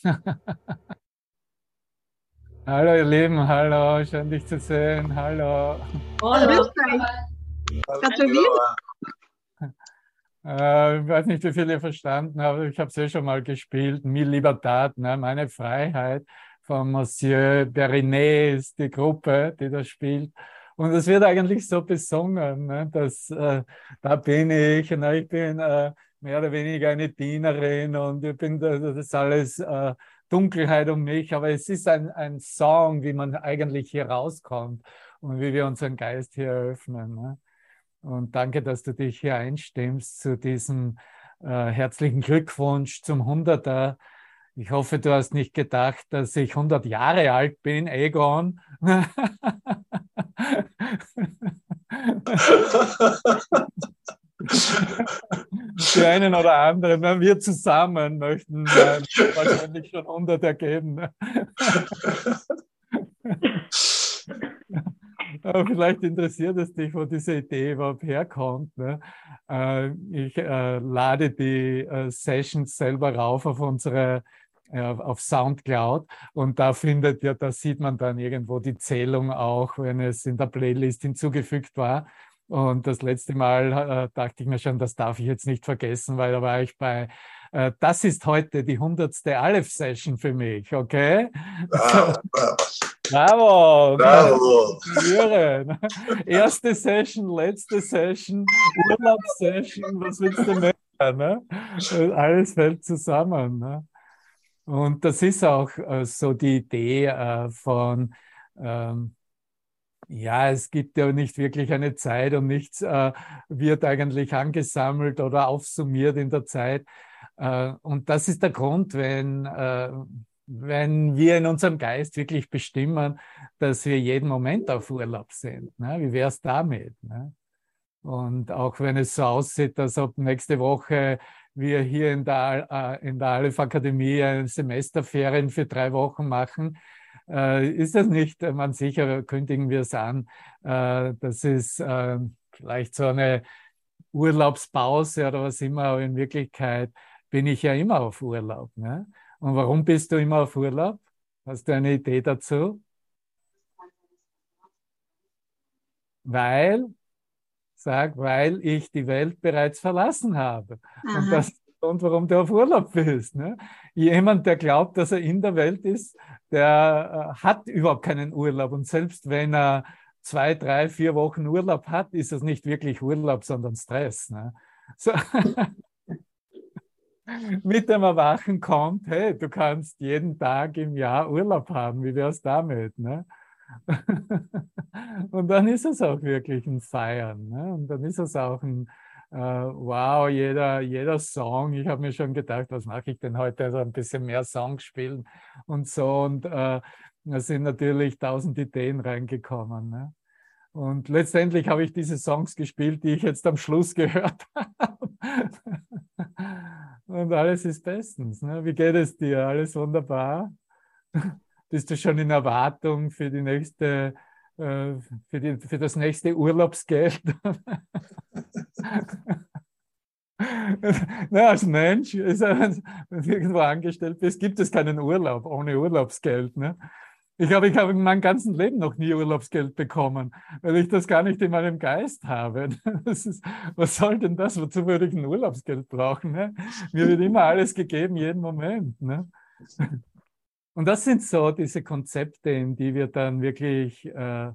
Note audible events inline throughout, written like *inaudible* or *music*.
*laughs* hallo ihr Lieben, hallo, schön dich zu sehen, hallo. Hallo. Gratuliere. Äh, ich weiß nicht, wie viele verstanden haben, ich habe es eh schon mal gespielt, Mille Libertad, ne? meine Freiheit von Monsieur Berinet ist die Gruppe, die das spielt. Und es wird eigentlich so besungen, ne? dass äh, da bin ich, ne? ich bin äh, mehr oder weniger eine Dienerin und ich bin, das ist alles äh, Dunkelheit um mich, aber es ist ein, ein Song, wie man eigentlich hier rauskommt und wie wir unseren Geist hier eröffnen. Ne? Und danke, dass du dich hier einstimmst zu diesem äh, herzlichen Glückwunsch zum 100er. Ich hoffe, du hast nicht gedacht, dass ich 100 Jahre alt bin, Egon. *laughs* *laughs* Die einen oder anderen, wenn wir zusammen möchten äh, wahrscheinlich schon 100 ergeben. Ne? Aber vielleicht interessiert es dich, wo diese Idee überhaupt herkommt. Ne? Äh, ich äh, lade die äh, Sessions selber rauf auf unsere auf Soundcloud und da findet ja, da sieht man dann irgendwo die Zählung auch, wenn es in der Playlist hinzugefügt war. Und das letzte Mal äh, dachte ich mir schon, das darf ich jetzt nicht vergessen, weil da war ich bei, äh, das ist heute die hundertste Aleph-Session für mich, okay? Ah, *laughs* Bravo! Bravo! Bravo. Erste Session, letzte Session, Urlaubssession, was willst du mehr? Ne? Alles fällt zusammen. Ne? Und das ist auch äh, so die Idee äh, von, ähm, ja, es gibt ja nicht wirklich eine Zeit und nichts äh, wird eigentlich angesammelt oder aufsummiert in der Zeit. Äh, und das ist der Grund, wenn, äh, wenn wir in unserem Geist wirklich bestimmen, dass wir jeden Moment auf Urlaub sind. Ne? Wie wäre es damit? Ne? Und auch wenn es so aussieht, als ob nächste Woche wir hier in der, äh, in der Aleph Akademie eine Semesterferien für drei Wochen machen, ist das nicht, äh, man sicher kündigen wir es an, äh, das ist äh, vielleicht so eine Urlaubspause oder was immer, aber in Wirklichkeit bin ich ja immer auf Urlaub. Ne? Und warum bist du immer auf Urlaub? Hast du eine Idee dazu? Weil, sag, weil ich die Welt bereits verlassen habe. Aha. Und das Grund, warum du auf Urlaub bist. Ne? Jemand, der glaubt, dass er in der Welt ist, der äh, hat überhaupt keinen Urlaub. Und selbst wenn er zwei, drei, vier Wochen Urlaub hat, ist das nicht wirklich Urlaub, sondern Stress. Ne? So. *laughs* Mit dem Erwachen kommt, hey, du kannst jeden Tag im Jahr Urlaub haben. Wie wär's damit? Ne? *laughs* Und dann ist es auch wirklich ein Feiern. Ne? Und dann ist es auch ein, wow, jeder, jeder Song. Ich habe mir schon gedacht, was mache ich denn heute? Also ein bisschen mehr Songs spielen und so. Und äh, da sind natürlich tausend Ideen reingekommen. Ne? Und letztendlich habe ich diese Songs gespielt, die ich jetzt am Schluss *laughs* gehört habe. Und alles ist bestens. Ne? Wie geht es dir? Alles wunderbar? Bist du schon in Erwartung für die nächste äh, für, die, für das nächste Urlaubsgeld. Na, als Mensch, ist, wenn du irgendwo angestellt bist, gibt es keinen Urlaub ohne Urlaubsgeld. Ne? Ich glaube, ich habe in meinem ganzen Leben noch nie Urlaubsgeld bekommen, weil ich das gar nicht in meinem Geist habe. Ist, was soll denn das? Wozu würde ich ein Urlaubsgeld brauchen? Ne? Mir wird immer alles gegeben, jeden Moment. Ne? Und das sind so diese Konzepte, in die wir dann wirklich äh,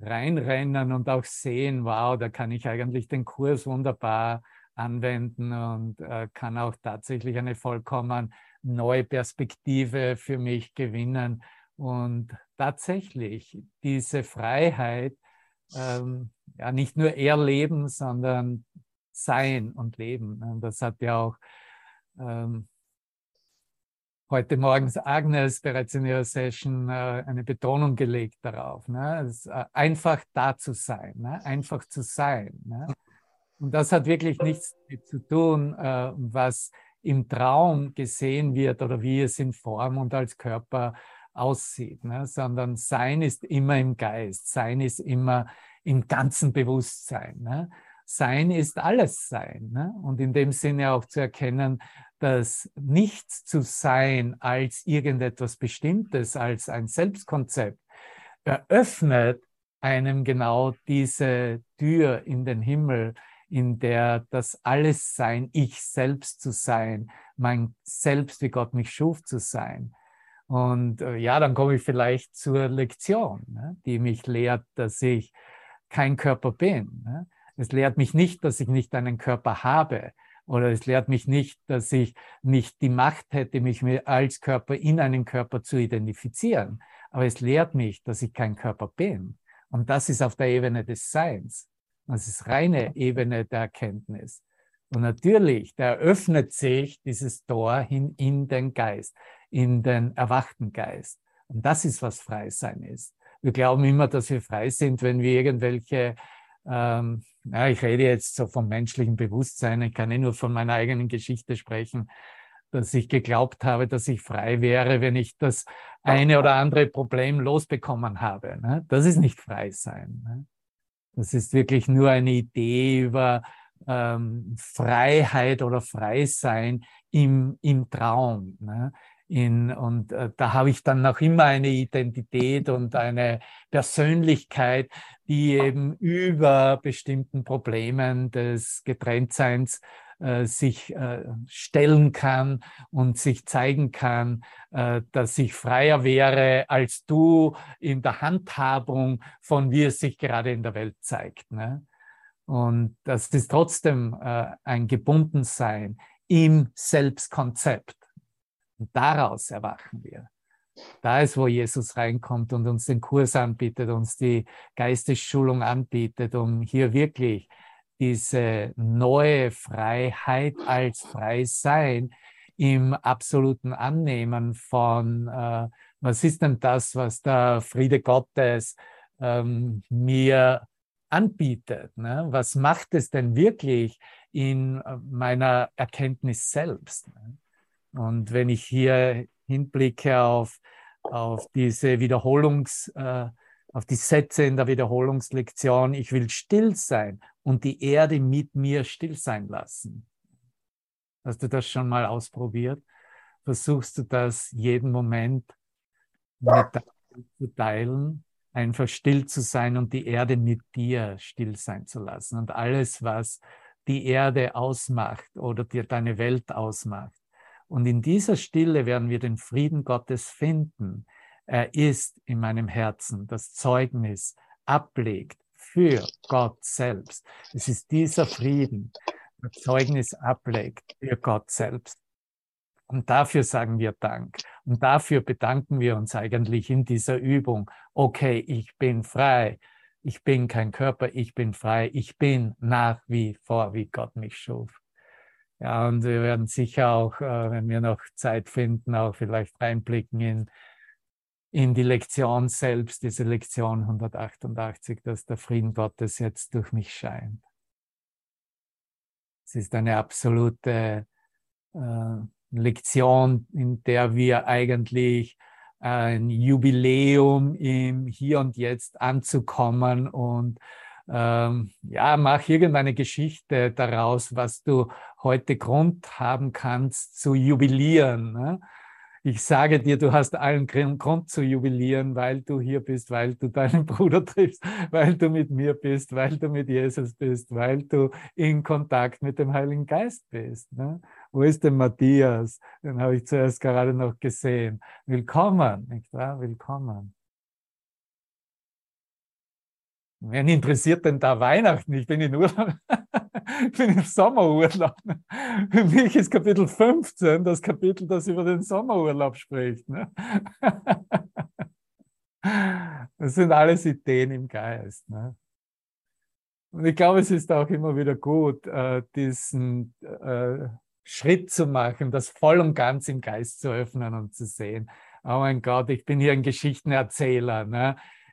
reinrennen und auch sehen, wow, da kann ich eigentlich den Kurs wunderbar anwenden und äh, kann auch tatsächlich eine vollkommen neue Perspektive für mich gewinnen und tatsächlich diese Freiheit ähm, ja nicht nur erleben, sondern sein und leben. Und das hat ja auch ähm, heute morgens Agnes bereits in ihrer Session äh, eine Betonung gelegt darauf. Ne? Äh, einfach da zu sein, ne? einfach zu sein. Ne? Und das hat wirklich nichts damit zu tun, äh, was im Traum gesehen wird oder wie es in Form und als Körper aussieht, ne? sondern Sein ist immer im Geist, Sein ist immer im ganzen Bewusstsein. Ne? Sein ist alles Sein. Ne? Und in dem Sinne auch zu erkennen, dass nichts zu sein als irgendetwas Bestimmtes, als ein Selbstkonzept, eröffnet einem genau diese Tür in den Himmel, in der das alles Sein, ich selbst zu sein, mein Selbst, wie Gott mich schuf, zu sein. Und äh, ja, dann komme ich vielleicht zur Lektion, ne, die mich lehrt, dass ich kein Körper bin. Ne? Es lehrt mich nicht, dass ich nicht einen Körper habe. Oder es lehrt mich nicht, dass ich nicht die Macht hätte, mich als Körper in einen Körper zu identifizieren. Aber es lehrt mich, dass ich kein Körper bin. Und das ist auf der Ebene des Seins. Das ist reine Ebene der Erkenntnis. Und natürlich, da öffnet sich dieses Tor hin in den Geist, in den erwachten Geist. Und das ist, was Freisein ist. Wir glauben immer, dass wir frei sind, wenn wir irgendwelche, ähm, ja, ich rede jetzt so vom menschlichen Bewusstsein, ich kann eh nur von meiner eigenen Geschichte sprechen, dass ich geglaubt habe, dass ich frei wäre, wenn ich das eine oder andere Problem losbekommen habe. Ne? Das ist nicht frei sein. Ne? Das ist wirklich nur eine Idee über ähm, Freiheit oder Freisein im, im Traum. Ne? In, und äh, da habe ich dann noch immer eine Identität und eine Persönlichkeit, die eben über bestimmten Problemen des Getrenntseins äh, sich äh, stellen kann und sich zeigen kann, äh, dass ich freier wäre als du in der Handhabung von wie es sich gerade in der Welt zeigt. Ne? Und das ist trotzdem äh, ein Gebundensein im Selbstkonzept. Und daraus erwachen wir. Da ist, wo Jesus reinkommt und uns den Kurs anbietet, uns die Geistesschulung anbietet, um hier wirklich diese neue Freiheit als Freisein im absoluten Annehmen von, äh, was ist denn das, was der Friede Gottes ähm, mir anbietet? Ne? Was macht es denn wirklich in äh, meiner Erkenntnis selbst? Ne? Und wenn ich hier hinblicke auf, auf diese Wiederholungs, äh, auf die Sätze in der Wiederholungslektion, ich will still sein und die Erde mit mir still sein lassen. Hast du das schon mal ausprobiert? Versuchst du das jeden Moment mit zu teilen, einfach still zu sein und die Erde mit dir still sein zu lassen und alles, was die Erde ausmacht oder dir deine Welt ausmacht. Und in dieser Stille werden wir den Frieden Gottes finden. Er ist in meinem Herzen das Zeugnis ablegt für Gott selbst. Es ist dieser Frieden, der Zeugnis ablegt für Gott selbst. Und dafür sagen wir Dank. Und dafür bedanken wir uns eigentlich in dieser Übung. Okay, ich bin frei. Ich bin kein Körper, ich bin frei. Ich bin nach wie vor, wie Gott mich schuf. Ja, und wir werden sicher auch, äh, wenn wir noch Zeit finden, auch vielleicht reinblicken in in die Lektion selbst, diese Lektion 188, dass der Frieden Gottes jetzt durch mich scheint. Es ist eine absolute äh, Lektion, in der wir eigentlich ein Jubiläum im Hier und Jetzt anzukommen und ähm, ja, mach irgendeine Geschichte daraus, was du heute Grund haben kannst zu jubilieren. Ne? ich sage dir, du hast allen Grund zu jubilieren, weil du hier bist, weil du deinen *laughs* Bruder triffst, weil du mit mir bist, weil du mit Jesus bist, weil du in Kontakt mit dem Heiligen Geist bist. Ne? Wo ist denn Matthias? Den habe ich zuerst gerade noch gesehen. Willkommen, nicht wahr? Willkommen. Wen interessiert denn da Weihnachten? Ich bin in Urlaub. ich *laughs* bin im Sommerurlaub. Für mich ist Kapitel 15 das Kapitel, das über den Sommerurlaub spricht. Ne? *laughs* Das sind alles Ideen im Geist. Ne? Und ich glaube, es ist auch immer wieder gut, äh, diesen äh, Schritt zu machen, das voll und ganz im Geist zu öffnen und zu sehen. Oh mein Gott, ich bin hier ein Geschichtenerzähler.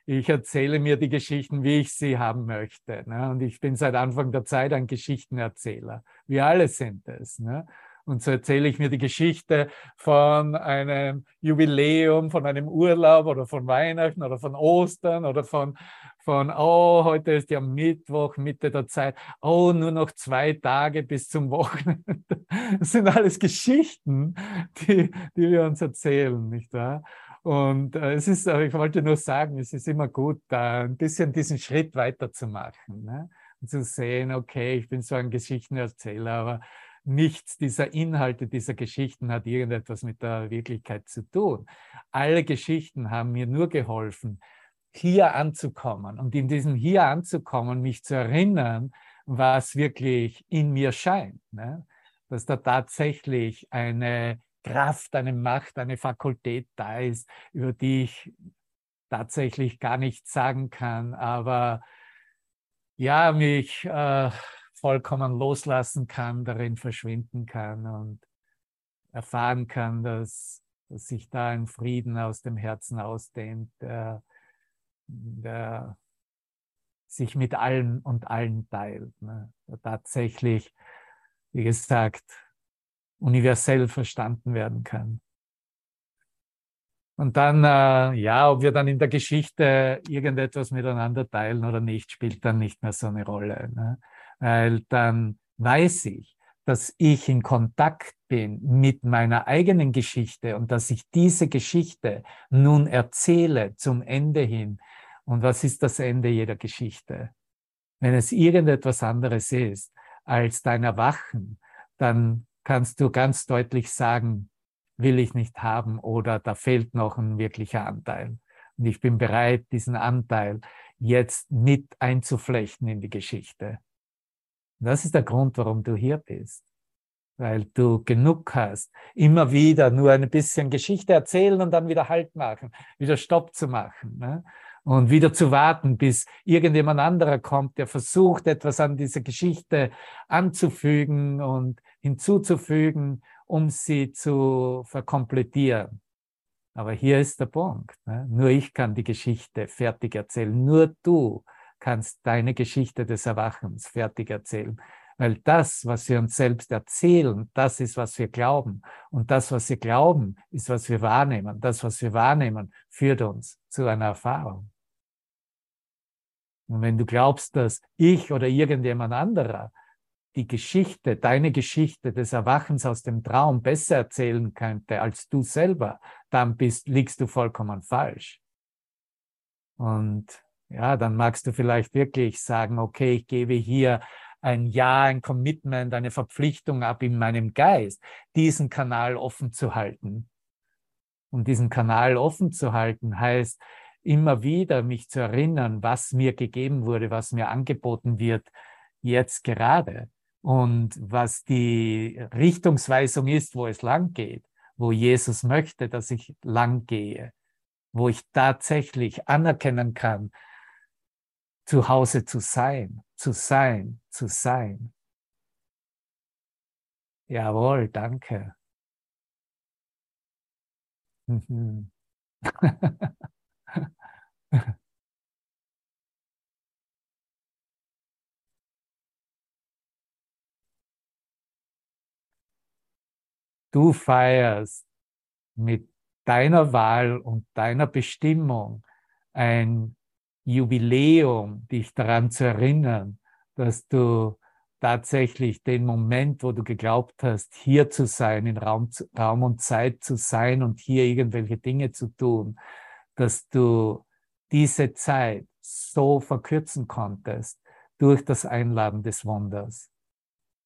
Ich erzähle mir die Geschichten, wie ich sie haben möchte. Ne? Und ich bin seit Anfang der Zeit ein Geschichtenerzähler. Wir alle sind es. Ne? Und so erzähle ich mir die Geschichte von einem Jubiläum, von einem Urlaub oder von Weihnachten oder von Ostern oder von, von, oh, heute ist ja Mittwoch, Mitte der Zeit, oh, nur noch zwei Tage bis zum Wochenende. *laughs* Das sind alles Geschichten, die, die wir uns erzählen, nicht wahr? Und äh, es ist, ich wollte nur sagen, es ist immer gut, da ein bisschen diesen Schritt weiterzumachen. Ne? Und zu sehen, okay, ich bin so ein Geschichtenerzähler, aber nichts dieser Inhalte dieser Geschichten hat irgendetwas mit der Wirklichkeit zu tun. Alle Geschichten haben mir nur geholfen, hier anzukommen und in diesem hier anzukommen, mich zu erinnern, was wirklich in mir scheint. Ne? Dass da tatsächlich eine Kraft, eine Macht, eine Fakultät da ist, über die ich tatsächlich gar nichts sagen kann, aber ja, mich äh, vollkommen loslassen kann, darin verschwinden kann und erfahren kann, dass, dass sich da ein Frieden aus dem Herzen ausdehnt, der, der sich mit allen und allen teilt. Ne? Tatsächlich, wie gesagt, universell verstanden werden kann. Und dann, äh, ja, ob wir dann in der Geschichte irgendetwas miteinander teilen oder nicht, spielt dann nicht mehr so eine Rolle. Ne? weil dann weiß ich, dass ich in Kontakt bin mit meiner eigenen Geschichte und dass ich diese Geschichte nun erzähle zum Ende hin. Und was ist das Ende jeder Geschichte? Wenn es irgendetwas anderes ist als dein Erwachen, dann kannst du ganz deutlich sagen, will ich nicht haben oder da fehlt noch ein wirklicher Anteil. Und ich bin bereit, diesen Anteil jetzt mit einzuflechten in die Geschichte. Das ist der Grund, warum du hier bist. Weil du genug hast, immer wieder nur ein bisschen Geschichte erzählen und dann wieder Halt machen, wieder Stopp zu machen. Ne? Und wieder zu warten, bis irgendjemand anderer kommt, der versucht, etwas an dieser Geschichte anzufügen und hinzuzufügen, um sie zu verkomplettieren. Aber hier ist der Punkt. Ne? Nur ich kann die Geschichte fertig erzählen. Nur du kannst deine Geschichte des Erwachens fertig erzählen. Weil das, was wir uns selbst erzählen, das ist, was wir glauben. Und das, was wir glauben, ist, was wir wahrnehmen. Das, was wir wahrnehmen, führt uns zu einer Erfahrung. Und wenn du glaubst, dass ich oder irgendjemand anderer die Geschichte, deine Geschichte des Erwachens aus dem Traum besser erzählen könnte als du selber, dann bist, liegst du vollkommen falsch. Und ja, dann magst du vielleicht wirklich sagen, okay, ich gebe hier ein Ja, ein Commitment, eine Verpflichtung ab in meinem Geist, diesen Kanal offen zu halten. Und diesen Kanal offen zu halten heißt, immer wieder mich zu erinnern, was mir gegeben wurde, was mir angeboten wird, jetzt gerade. Und was die Richtungsweisung ist, wo es lang geht, wo Jesus möchte, dass ich lang gehe, wo ich tatsächlich anerkennen kann, zu Hause zu sein, zu sein, zu sein. Jawohl, danke. *laughs* Du feierst mit deiner Wahl und deiner Bestimmung ein Jubiläum, dich daran zu erinnern, dass du tatsächlich den Moment, wo du geglaubt hast, hier zu sein, in Raum, Raum und Zeit zu sein und hier irgendwelche Dinge zu tun, dass du diese Zeit so verkürzen konntest durch das Einladen des Wunders,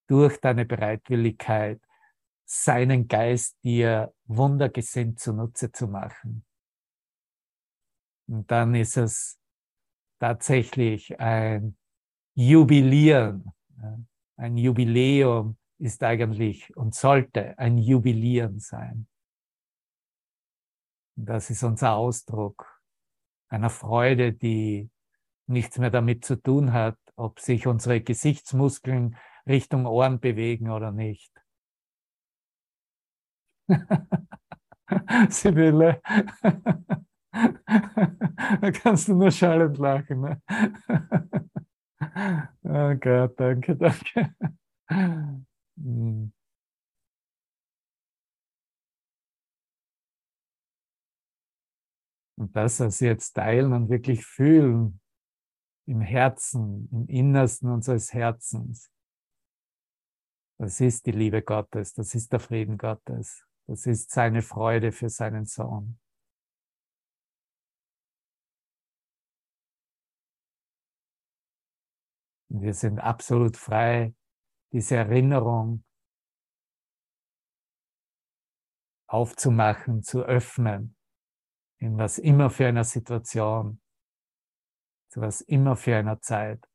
durch deine Bereitwilligkeit, seinen Geist dir wundergesinnt zunutze zu machen. Und dann ist es tatsächlich ein Jubilieren. Ein Jubiläum ist eigentlich und sollte ein Jubilieren sein. Das ist unser Ausdruck einer Freude, die nichts mehr damit zu tun hat, ob sich unsere Gesichtsmuskeln Richtung Ohren bewegen oder nicht. *laughs* Sibylle. *laughs* da kannst du nur schallend lachen. Ne? *laughs* oh Gott, danke, danke. Hm. Und das, was sie jetzt teilen und wirklich fühlen, im Herzen, im Innersten unseres Herzens. Das ist die Liebe Gottes, das ist der Frieden Gottes, das ist seine Freude für seinen Sohn. Und wir sind absolut frei, diese Erinnerung aufzumachen, zu öffnen, in was immer für einer Situation, zu was immer für einer Zeit.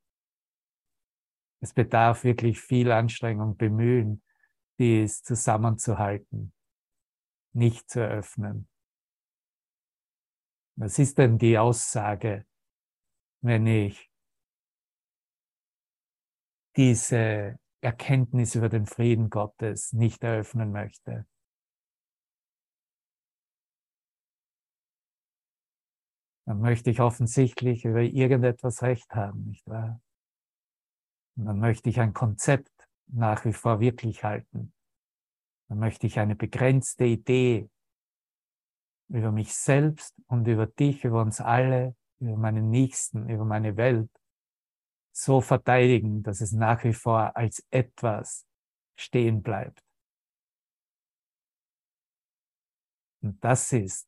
Es bedarf wirklich viel Anstrengung, Bemühen, dies zusammenzuhalten, nicht zu öffnen. Was ist denn die Aussage, wenn ich diese Erkenntnis über den Frieden Gottes nicht eröffnen möchte? dann möchte ich offensichtlich über irgendetwas Recht haben, nicht wahr? Und dann möchte ich ein Konzept nach wie vor wirklich halten. Dann möchte ich eine begrenzte Idee über mich selbst und über dich, über uns alle, über meinen Nächsten, über meine Welt so verteidigen, dass es nach wie vor als etwas stehen bleibt. Und das ist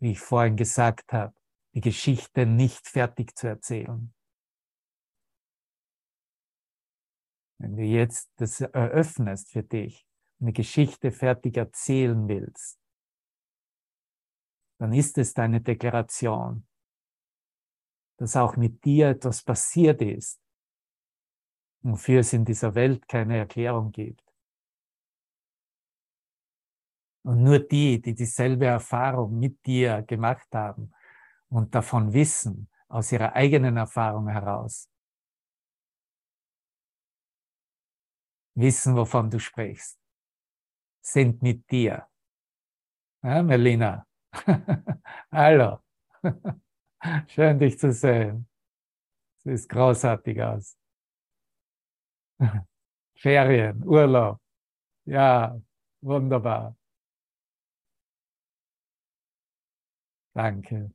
wie ich vorhin gesagt habe, die Geschichte nicht fertig zu erzählen. Wenn du jetzt das eröffnest für dich die Geschichte fertig erzählen willst, dann ist es deine Deklaration, dass auch mit dir etwas passiert ist, wofür es in dieser Welt keine Erklärung gibt. Und nur die, die dieselbe Erfahrung mit dir gemacht haben und davon wissen, aus ihrer eigenen Erfahrung heraus, wissen, wovon du sprichst, sind mit dir. Ja, Melina? *laughs* Hallo. *laughs* Schön, dich zu sehen. Es ist großartig aus. *laughs* Ferien, Urlaub. Ja, wunderbar. Danke.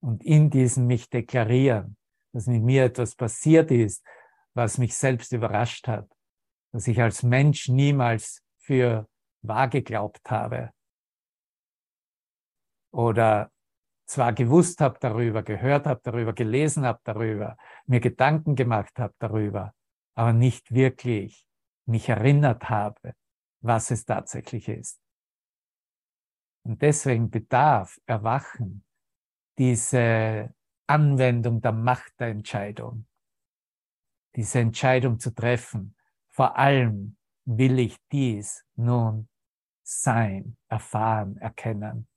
Und in diesem mich deklarieren, dass mit mir etwas passiert ist, was mich selbst überrascht hat, dass ich als Mensch niemals für wahr geglaubt habe oder zwar gewusst habe darüber, gehört habe darüber, gelesen habe darüber, mir Gedanken gemacht habe darüber, aber nicht wirklich mich erinnert habe, was es tatsächlich ist. Und deswegen bedarf Erwachen diese Anwendung der Macht der Entscheidung, diese Entscheidung zu treffen. Vor allem will ich dies nun sein, erfahren, erkennen.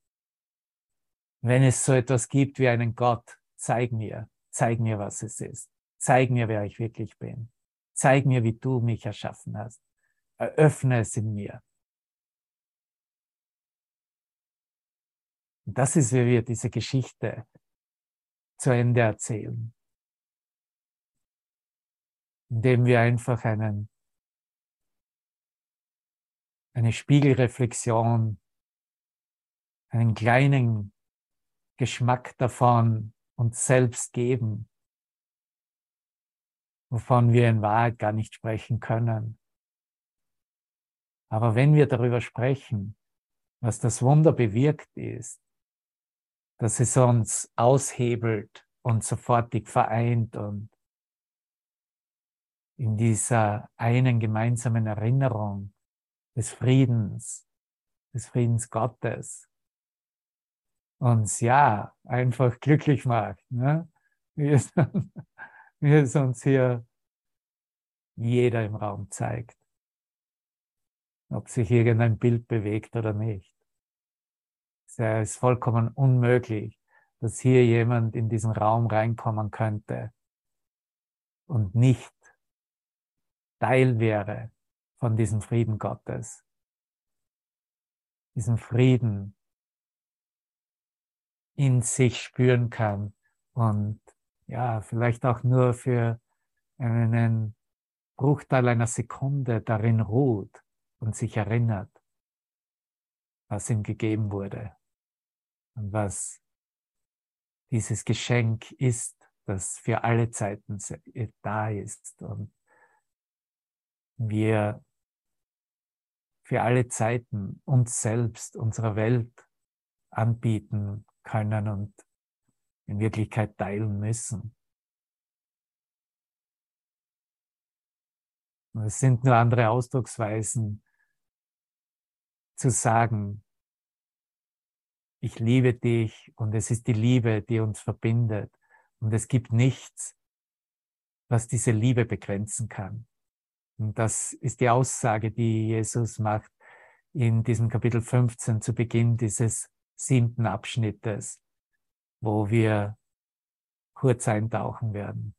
Wenn es so etwas gibt wie einen Gott, zeig mir, zeig mir, was es ist. Zeig mir, wer ich wirklich bin. Zeig mir, wie du mich erschaffen hast eröffne es in mir. Und das ist, wie wir diese Geschichte zu Ende erzählen. Indem wir einfach einen, eine Spiegelreflexion, einen kleinen Geschmack davon uns selbst geben, wovon wir in Wahrheit gar nicht sprechen können. Aber wenn wir darüber sprechen, was das Wunder bewirkt ist, dass es uns aushebelt und sofortig vereint und in dieser einen gemeinsamen Erinnerung des Friedens, des Friedens Gottes, uns ja einfach glücklich macht, ne? wie, es, *laughs* wie es uns hier jeder im Raum zeigt ob sich irgendein Bild bewegt oder nicht. Es ist vollkommen unmöglich, dass hier jemand in diesen Raum reinkommen könnte und nicht Teil wäre von diesem Frieden Gottes. Diesen Frieden in sich spüren kann und ja, vielleicht auch nur für einen Bruchteil einer Sekunde darin ruht und sich erinnert, was ihm gegeben wurde und was dieses Geschenk ist, das für alle Zeiten da ist und wir für alle Zeiten uns selbst, unserer Welt anbieten können und in Wirklichkeit teilen müssen. Es sind nur andere Ausdrucksweisen zu sagen, ich liebe dich und es ist die Liebe, die uns verbindet. Und es gibt nichts, was diese Liebe begrenzen kann. Und das ist die Aussage, die Jesus macht in diesem Kapitel 15 zu Beginn dieses siebten Abschnittes, wo wir kurz eintauchen werden.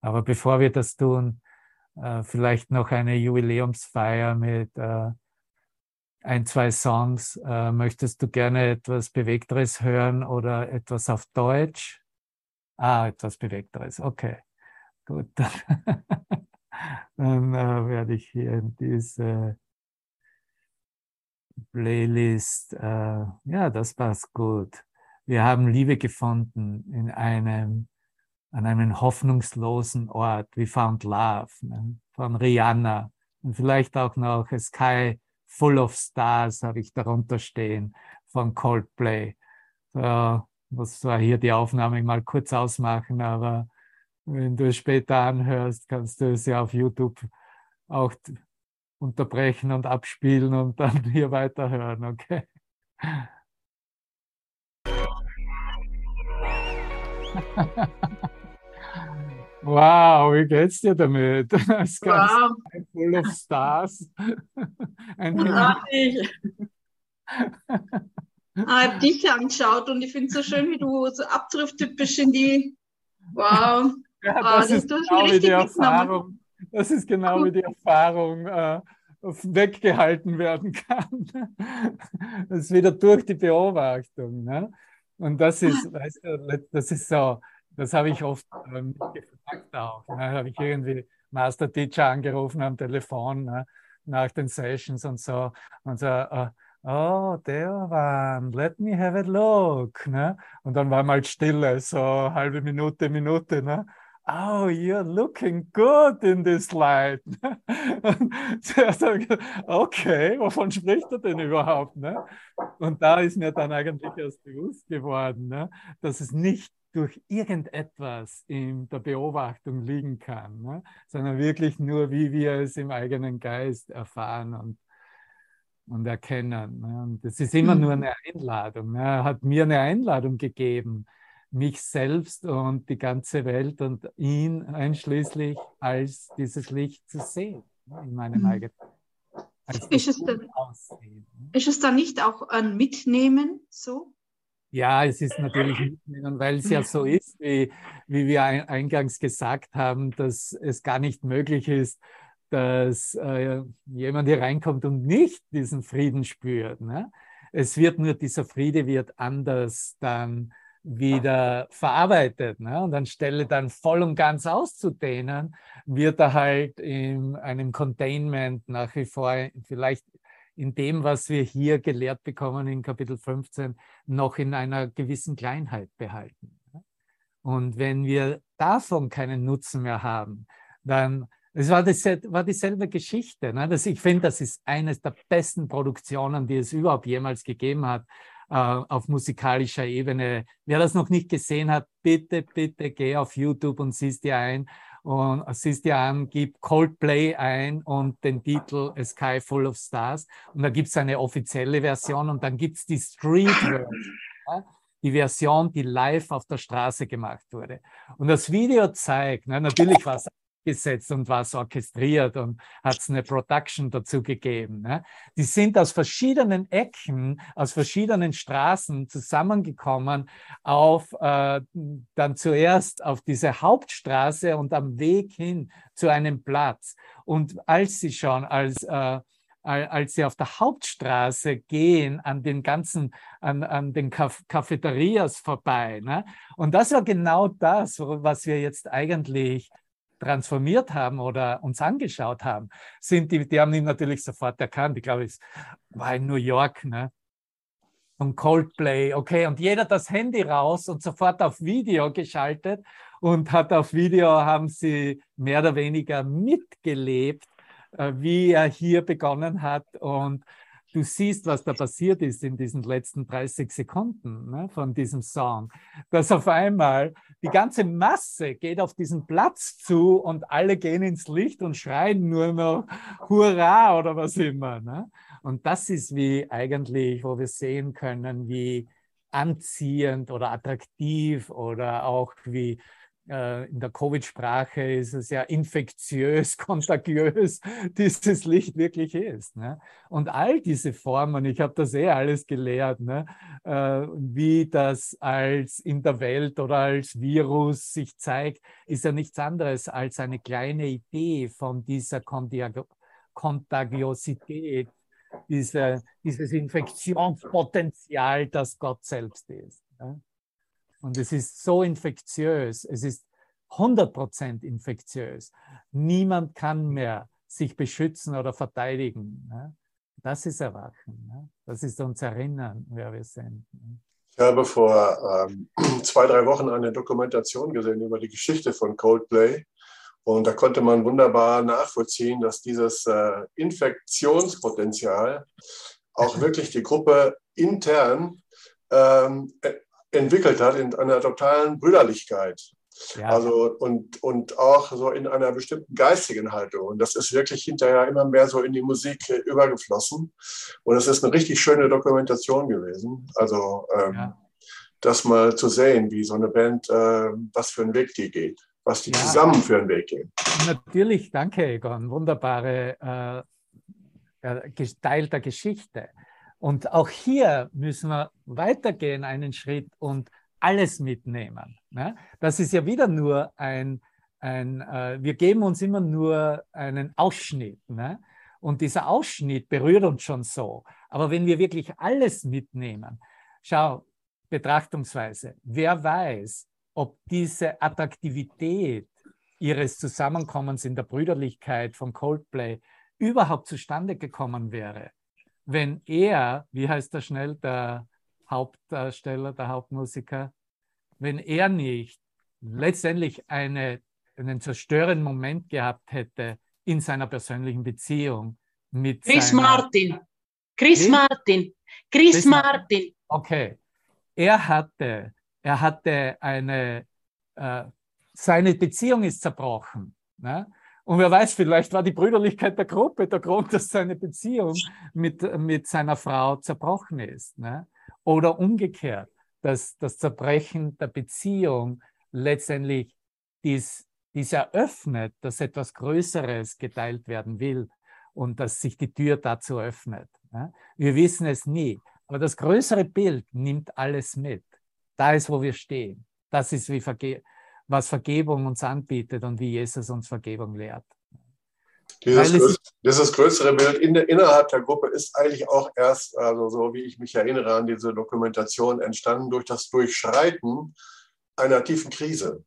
Aber bevor wir das tun, äh, vielleicht noch eine Jubiläumsfeier mit äh, ein, zwei Songs. Äh, möchtest du gerne etwas Bewegteres hören oder etwas auf Deutsch? Ah, etwas Bewegteres. Okay, gut. *laughs* Dann äh, werde ich hier in diese Playlist, äh, ja, das passt gut. Wir haben Liebe gefunden in einem, an einem hoffnungslosen Ort. We found love ne? von Rihanna und vielleicht auch noch Sky Full of Stars habe ich darunter stehen von Coldplay. So, muss zwar hier die Aufnahme mal kurz ausmachen, aber wenn du es später anhörst, kannst du es ja auf YouTube auch unterbrechen und abspielen und dann *laughs* hier weiterhören, okay? *laughs* Wow, wie geht's dir damit? *laughs* Das wow. Full of Stars. Ein ich habe dich angeschaut und ich finde es so schön, wie du so abdriftet bist in die. Wow. Ja, das, ah, das ist genau wie die Erfahrung. Das ist genau wie die Erfahrung. Äh, weggehalten werden kann. *laughs* Das ist wieder durch die Beobachtung. Ne? Und das ist, weißt du, das ist so, das habe ich oft ähm, gefragt auch. Ne? Habe ich irgendwie Master Teacher angerufen am Telefon ne? nach den Sessions und so und so, uh, oh, der one, let me have a look. Ne? Und dann war mal Stille, so halbe Minute, Minute. Ne? Oh, you're looking good in this light. *laughs* okay, wovon spricht er denn überhaupt? Ne? Und da ist mir dann eigentlich erst bewusst geworden, ne? dass es nicht durch irgendetwas in der Beobachtung liegen kann, ne? sondern wirklich nur, wie wir es im eigenen Geist erfahren und, und erkennen. Ne? Und es ist immer nur eine Einladung. Ne? Er hat mir eine Einladung gegeben, mich selbst und die ganze Welt und ihn einschließlich als dieses Licht zu sehen in meinem mhm. eigenen. Ist es, dann, Aussehen. Ist es dann nicht auch ein Mitnehmen so? Ja, es ist natürlich Mitnehmen, weil es ja so ist, wie, wie wir eingangs gesagt haben, dass es gar nicht möglich ist, dass äh, jemand hier reinkommt und nicht diesen Frieden spürt. Ne? Es wird nur, dieser Friede wird anders dann wieder verarbeitet. Ne? Und anstelle dann voll und ganz auszudehnen, wird er halt in einem Containment nach wie vor vielleicht in dem, was wir hier gelehrt bekommen in Kapitel 15, noch in einer gewissen Kleinheit behalten. Ne? Und wenn wir davon keinen Nutzen mehr haben, dann es war, das, war dieselbe Geschichte. Ne? Das, ich finde, das ist eines der besten Produktionen, die es überhaupt jemals gegeben hat auf musikalischer Ebene. Wer das noch nicht gesehen hat, bitte, bitte geh auf YouTube und siehst dir ein und siehst dir an, gib Coldplay ein und den Titel A Sky Full of Stars. Und da gibt es eine offizielle Version und dann gibt es die Street Version. Ja? die Version, die live auf der Straße gemacht wurde. Und das Video zeigt, ne, natürlich war es gesetzt und was orchestriert und hat es eine Production dazu gegeben. Ne? Die sind aus verschiedenen Ecken, aus verschiedenen Straßen zusammengekommen auf äh, dann zuerst auf diese Hauptstraße und am Weg hin zu einem Platz. Und als sie schon als äh, als sie auf der Hauptstraße gehen, an den ganzen, an, an den Caf Cafeterias vorbei. Ne? Und das war genau das, was wir jetzt eigentlich transformiert haben oder uns angeschaut haben, sind die, die haben ihn natürlich sofort erkannt. Ich glaube, es war in New York, ne? von Coldplay. Okay, und jeder das Handy raus und sofort auf Video geschaltet und hat auf Video, haben sie mehr oder weniger mitgelebt, äh, wie er hier begonnen hat und du siehst, was da passiert ist in diesen letzten 30 Sekunden ne, von diesem Song, dass auf einmal die ganze Masse geht auf diesen Platz zu und alle gehen ins Licht und schreien nur noch Hurra oder was immer. Ne? Und das ist wie eigentlich, wo wir sehen können, wie anziehend oder attraktiv oder auch wie in der Covid-Sprache ist es ja infektiös, *laughs* kontagiös, dieses Licht wirklich ist. Ne? Und all diese Formen, ich habe das eh alles gelehrt, ne? Äh, wie das als in der Welt oder als Virus sich zeigt, ist ja nichts anderes als eine kleine Idee von dieser Kontagiosität, diese, dieses Infektionspotenzial, das Gott selbst ist. Ne? Und es ist so infektiös, es ist 100% infektiös. Niemand kann mehr sich beschützen oder verteidigen. Ne? Das ist Erwachen. Ne? Das ist uns Erinnern, wer wir sind. Ne? Ich habe vor ähm, *clears throat* zwei, drei Wochen eine Dokumentation gesehen über die Geschichte von Coldplay. Und da konnte man wunderbar nachvollziehen, dass dieses äh, Infektionspotenzial auch wirklich die Gruppe intern ähm, entwickelt hat in einer totalen Brüderlichkeit. Ja. Also und, und auch so in einer bestimmten geistigen Haltung. Und das ist wirklich hinterher immer mehr so in die Musik übergeflossen. Und es ist eine richtig schöne Dokumentation gewesen. Also ähm, ja. das mal zu sehen, wie so eine Band, äh, was für einen Weg die geht, was die ja. zusammen für einen Weg gehen. Natürlich, danke, Egon. Wunderbare äh, geteilter Geschichte. Und auch hier müssen wir weitergehen einen Schritt und alles mitnehmen. Ne? Das ist ja wieder nur ein, ein äh, wir geben uns immer nur einen Ausschnitt. Ne? Und dieser Ausschnitt berührt uns schon so. Aber wenn wir wirklich alles mitnehmen, schau, Betrachtungsweise, wer weiß, ob diese Attraktivität ihres Zusammenkommens in der Brüderlichkeit von Coldplay überhaupt zustande gekommen wäre, wenn er, wie heißt er schnell, der Hauptdarsteller, der Hauptmusiker, wenn er nicht letztendlich eine, einen zerstörenden Moment gehabt hätte in seiner persönlichen Beziehung mit Chris seiner, Martin. Chris Chris? Martin. Chris, Chris Martin. Okay. Er hatte, er hatte eine, äh, seine Beziehung ist zerbrochen. Ne? Und wer weiß, vielleicht war die Brüderlichkeit der Gruppe der Grund, dass seine Beziehung mit, mit seiner Frau zerbrochen ist. Ne? Oder umgekehrt, dass das Zerbrechen der Beziehung letztendlich dies, dies eröffnet, dass etwas Größeres geteilt werden will und dass sich die Tür dazu öffnet. Ne? Wir wissen es nie, aber das größere Bild nimmt alles mit. Da ist, wo wir stehen. Das ist, wie Verge was Vergebung uns anbietet und wie Jesus uns Vergebung lehrt. Dieses, größ, dieses größere Bild in der, innerhalb der Gruppe ist eigentlich auch erst, also so wie ich mich erinnere an diese Dokumentation, entstanden durch das Durchschreiten einer tiefen Krise.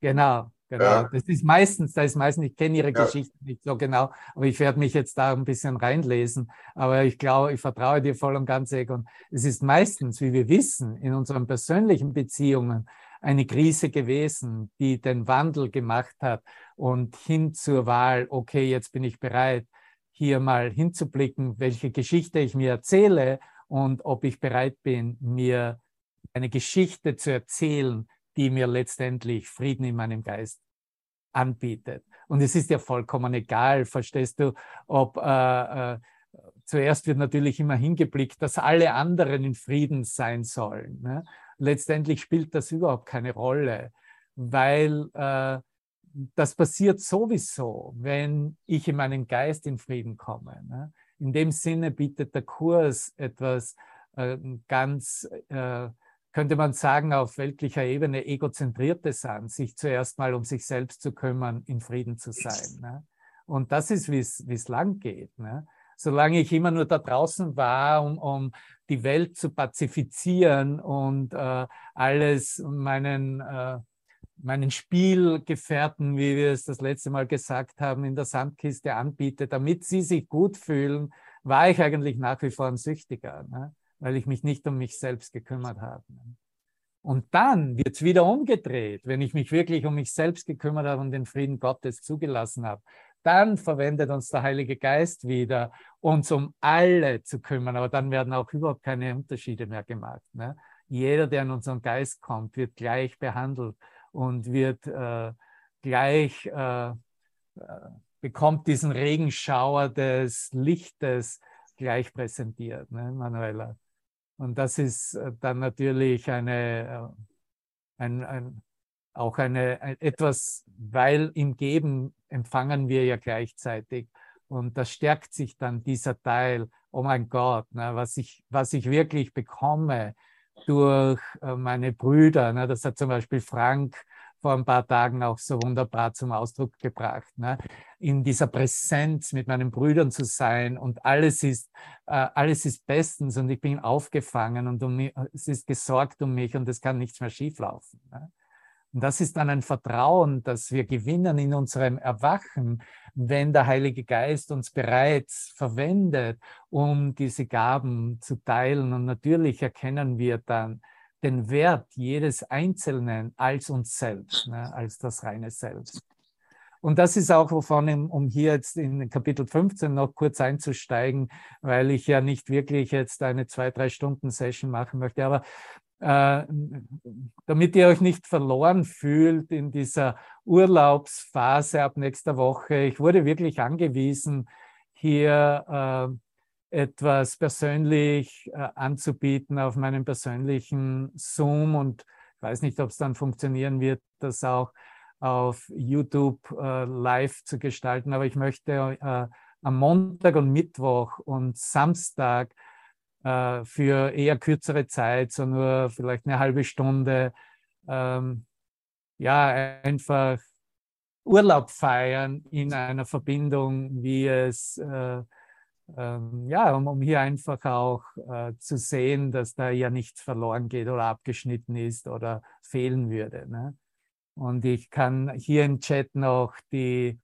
Genau, genau. Ja. Das ist meistens, da ist meistens, ich kenne Ihre ja. Geschichte nicht so genau, aber ich werde mich jetzt da ein bisschen reinlesen. Aber ich glaube, ich vertraue dir voll und ganz, Egon. Es ist meistens, wie wir wissen, in unseren persönlichen Beziehungen, eine Krise gewesen, die den Wandel gemacht hat und hin zur Wahl, okay, jetzt bin ich bereit, hier mal hinzublicken, welche Geschichte ich mir erzähle und ob ich bereit bin, mir eine Geschichte zu erzählen, die mir letztendlich Frieden in meinem Geist anbietet. Und es ist ja vollkommen egal, verstehst du, ob äh, äh, zuerst wird natürlich immer hingeblickt, dass alle anderen in Frieden sein sollen. Ne? Letztendlich spielt das überhaupt keine Rolle, weil äh, das passiert sowieso, wenn ich in meinen Geist in Frieden komme. Ne? In dem Sinne bietet der Kurs etwas äh, ganz, äh, könnte man sagen, auf weltlicher Ebene egozentriertes an, sich zuerst mal um sich selbst zu kümmern, in Frieden zu sein. Ne? Und das ist, wie es lang geht. Ne? solange ich immer nur da draußen war, um, um die Welt zu pazifizieren und äh, alles meinen, äh, meinen Spielgefährten, wie wir es das letzte Mal gesagt haben, in der Sandkiste anbiete, damit sie sich gut fühlen, war ich eigentlich nach wie vor ein Süchtiger. Ne? weil ich mich nicht um mich selbst gekümmert habe. Und dann wird es wieder umgedreht, wenn ich mich wirklich um mich selbst gekümmert habe und den Frieden Gottes zugelassen habe. Dann verwendet uns der Heilige Geist wieder, uns um alle zu kümmern. Aber dann werden auch überhaupt keine Unterschiede mehr gemacht. Ne? Jeder, der in unseren Geist kommt, wird gleich behandelt und wird äh, gleich, äh, äh bekommt diesen Regenschauer des Lichtes gleich präsentiert, ne, Manuela. Und das ist äh, dann natürlich eine, äh, ein, ein, auch eine, ein, etwas, weil im Geben empfangen wir ja gleichzeitig. Und da stärkt sich dann dieser Teil, oh mein Gott, ne, was, ich, was ich wirklich bekomme durch äh, meine Brüder. Ne, das hat zum Beispiel Frank vor ein paar Tagen auch so wunderbar zum Ausdruck gebracht. Ne? In dieser Präsenz mit meinen Brüdern zu sein und alles ist, äh, alles ist bestens und ich bin aufgefangen und um es ist gesorgt um mich und es kann nichts mehr schieflaufen. Ne? Und das ist dann ein Vertrauen, das wir gewinnen in unserem Erwachen, wenn der Heilige Geist uns bereits verwendet, um diese Gaben zu teilen. Und natürlich erkennen wir dann, den Wert jedes Einzelnen als uns selbst, ne, als das reine Selbst. Und das ist auch, wovon, um hier jetzt in Kapitel 15 noch kurz einzusteigen, weil ich ja nicht wirklich jetzt eine zwei, drei Stunden Session machen möchte, aber damit ihr euch nicht verloren fühlt in dieser Urlaubsphase ab nächster Woche, ich wurde wirklich angewiesen, hier äh, etwas persönlich äh, anzubieten auf meinem persönlichen Zoom und ich weiß nicht, ob es dann funktionieren wird, das auch auf YouTube äh, live zu gestalten, aber ich möchte äh, am Montag und Mittwoch und Samstag äh, für eher kürzere Zeit, so nur vielleicht eine halbe Stunde, ähm, ja, einfach Urlaub feiern in einer Verbindung, wie es äh, ähm, ja, um, um, hier einfach auch äh, zu sehen, dass da ja nichts verloren geht oder abgeschnitten ist oder fehlen würde. Ne? Und ich kann hier im Chat noch die,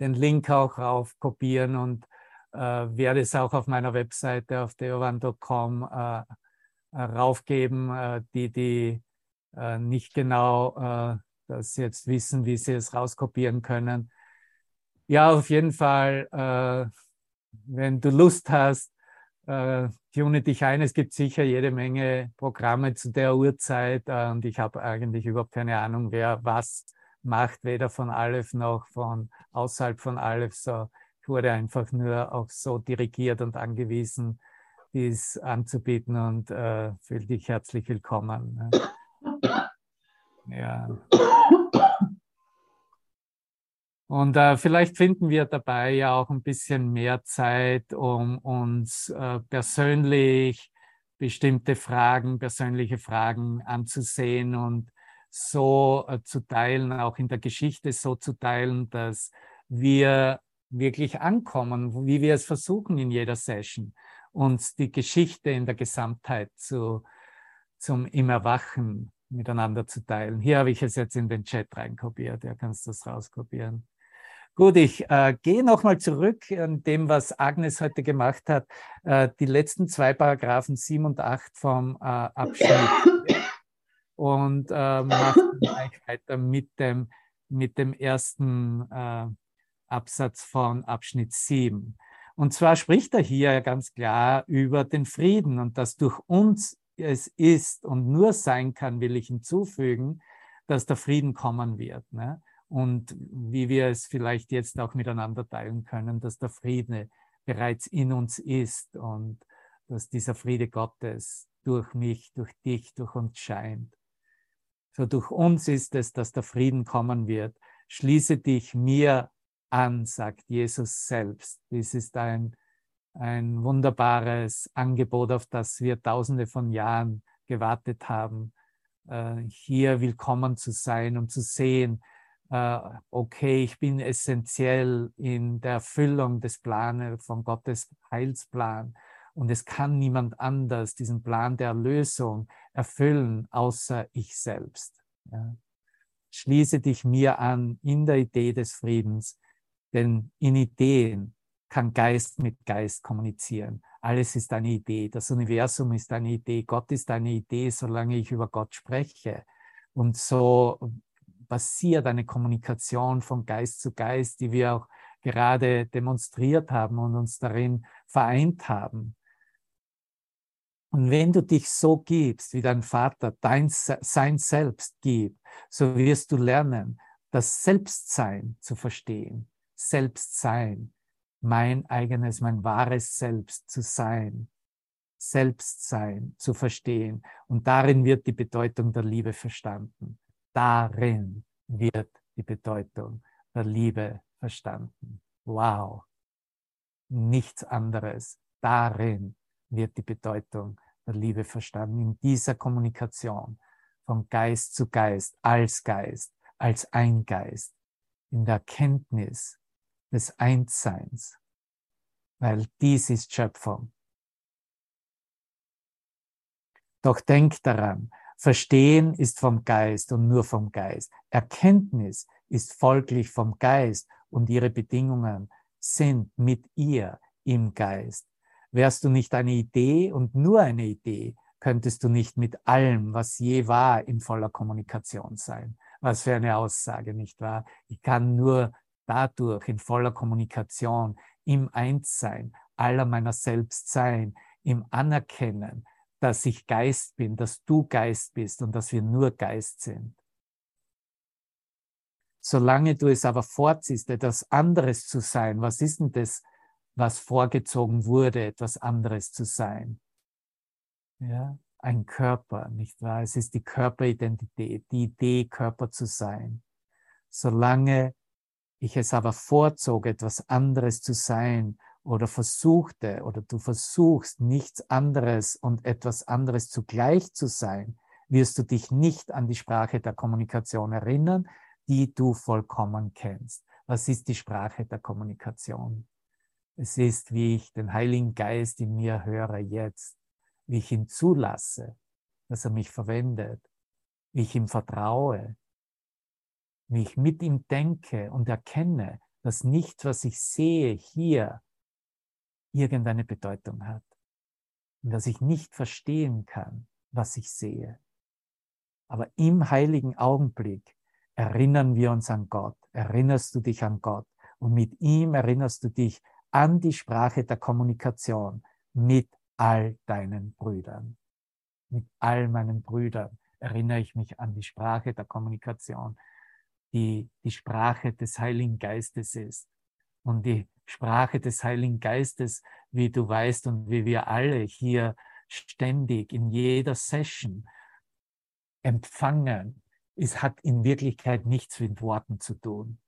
den Link auch raufkopieren und werde es auch auf meiner Webseite auf deovan.com äh, äh, raufgeben, äh, die, die äh, nicht genau das jetzt wissen, wie sie es rauskopieren können. Ja, auf jeden Fall wenn du Lust hast, äh, tune dich ein. Es gibt sicher jede Menge Programme zu der Uhrzeit äh, und ich habe eigentlich überhaupt keine Ahnung, wer was macht, weder von Aleph noch von außerhalb von Aleph. So, ich wurde einfach nur auch so dirigiert und angewiesen, dies anzubieten und äh, fühle dich herzlich willkommen. Ne? *coughs* Ja. Und äh, vielleicht finden wir dabei ja auch ein bisschen mehr Zeit, um uns äh, persönlich bestimmte Fragen, persönliche Fragen anzusehen und so äh, zu teilen, auch in der Geschichte so zu teilen, dass wir wirklich ankommen, wie wir es versuchen in jeder Session, uns die Geschichte in der Gesamtheit zu, zum im Erwachen miteinander zu teilen. Hier habe ich es jetzt in den Chat reinkopiert, ja, kannst das rauskopieren. Gut, ich äh, gehe nochmal zurück an dem, was Agnes heute gemacht hat. Äh, die letzten zwei Paragraphen 7 und 8 vom äh, Abschnitt und äh, mache gleich weiter mit dem, mit dem ersten äh, Absatz von Abschnitt 7. Und zwar spricht er hier ganz klar über den Frieden und dass durch uns es ist und nur sein kann, will ich hinzufügen, dass der Frieden kommen wird. Ne? und wie wir es vielleicht jetzt auch miteinander teilen können, dass der Friede bereits in uns ist und dass dieser Friede Gottes durch mich, durch dich, durch uns scheint. So durch uns ist es, dass der Frieden kommen wird. Schließe dich mir an, sagt Jesus selbst. Dies ist ein, ein wunderbares Angebot, auf das wir tausende von Jahren gewartet haben, äh, hier willkommen zu sein und zu sehen, äh, okay, ich bin essentiell in der Erfüllung des Planes von Gottes Heilsplan und es kann niemand anders diesen Plan der Erlösung erfüllen, außer ich selbst. Ja. Schließe dich mir an in der Idee des Friedens, denn in Ideen kann Geist mit Geist kommunizieren. Alles ist eine Idee. Das Universum ist eine Idee. Gott ist eine Idee, solange ich über Gott spreche. Und so passiert eine Kommunikation von Geist zu Geist, die wir auch gerade demonstriert haben und uns darin vereint haben. Und wenn du dich so gibst, wie dein Vater dein sein Selbst gibt, so wirst du lernen, das Selbstsein zu verstehen. Selbstsein, mein eigenes, mein wahres Selbst zu sein. Selbstsein zu verstehen. Und darin wird die Bedeutung der Liebe verstanden. Darin wird die Bedeutung der Liebe verstanden. Wow. Nichts anderes. Darin wird die Bedeutung der Liebe verstanden. In dieser Kommunikation von Geist zu Geist, als Geist, als ein Geist, in der Kenntnis des Einsseins, weil dies ist Schöpfung. Doch denk daran, Verstehen ist vom Geist und nur vom Geist. Erkenntnis ist folglich vom Geist und ihre Bedingungen sind mit ihr im Geist. Wärst du nicht eine Idee und nur eine Idee, könntest du nicht mit allem, was je war, in voller Kommunikation sein. Was für eine Aussage, nicht wahr? Ich kann nur dadurch in voller Kommunikation, im Einssein aller meiner selbst sein, im Anerkennen, dass ich Geist bin, dass du Geist bist und dass wir nur Geist sind. Solange du es aber vorziehst, etwas anderes zu sein, was ist denn das, was vorgezogen wurde, etwas anderes zu sein. Ja, ein Körper, nicht wahr? Es ist die Körperidentität, die Idee, Körper zu sein. Solange ich es aber vorzog, etwas anderes zu sein oder versuchte oder du versuchst nichts anderes und etwas anderes zugleich zu sein, wirst du dich nicht an die Sprache der Kommunikation erinnern, die du vollkommen kennst. Was ist die Sprache der Kommunikation? Es ist, wie ich den Heiligen Geist in mir höre jetzt, wie ich ihn zulasse, dass er mich verwendet, wie ich ihm vertraue, wie ich mit ihm denke und erkenne, dass nichts, was ich sehe hier, irgendeine Bedeutung hat und dass ich nicht verstehen kann, was ich sehe. Aber im heiligen Augenblick erinnern wir uns an Gott, erinnerst du dich an Gott und mit ihm erinnerst du dich an die Sprache der Kommunikation mit all deinen Brüdern. Mit all meinen Brüdern erinnere ich mich an die Sprache der Kommunikation, die die Sprache des Heiligen Geistes ist. Und die Sprache des Heiligen Geistes, wie du weißt und wie wir alle hier ständig in jeder Session empfangen, es hat in Wirklichkeit nichts mit Worten zu tun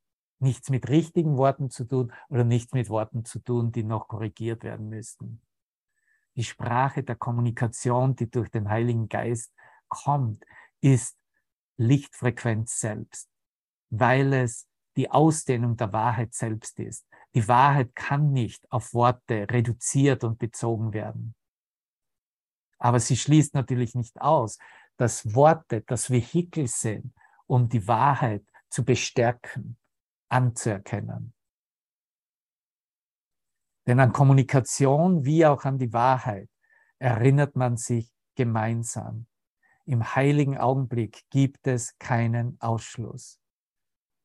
nichts mit richtigen Worten zu tun oder nichts mit Worten zu tun, die noch korrigiert werden müssten. Die Sprache der Kommunikation, die durch den Heiligen Geist kommt, ist Lichtfrequenz selbst, weil es die Ausdehnung der Wahrheit selbst ist. Die Wahrheit kann nicht auf Worte reduziert und bezogen werden. Aber sie schließt natürlich nicht aus, dass Worte das Vehikel sind, um die Wahrheit zu bestärken, anzuerkennen. Denn an Kommunikation wie auch an die Wahrheit erinnert man sich gemeinsam. Im heiligen Augenblick gibt es keinen Ausschluss.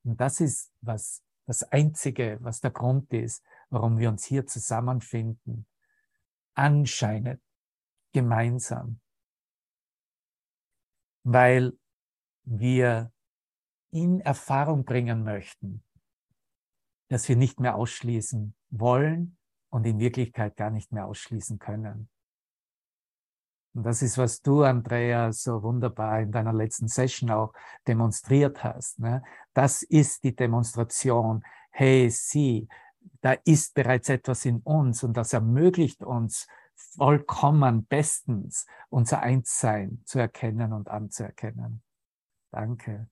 Und das ist was, das Einzige, was der Grund ist, warum wir uns hier zusammenfinden. Anscheinend gemeinsam. Weil wir in Erfahrung bringen möchten, dass wir nicht mehr ausschließen wollen und in Wirklichkeit gar nicht mehr ausschließen können. Und das ist, was du, Andrea, so wunderbar in deiner letzten Session auch demonstriert hast. Ne? Das ist die Demonstration. Hey, sieh, da ist bereits etwas in uns und das ermöglicht uns vollkommen bestens unser Einssein zu erkennen und anzuerkennen. Danke.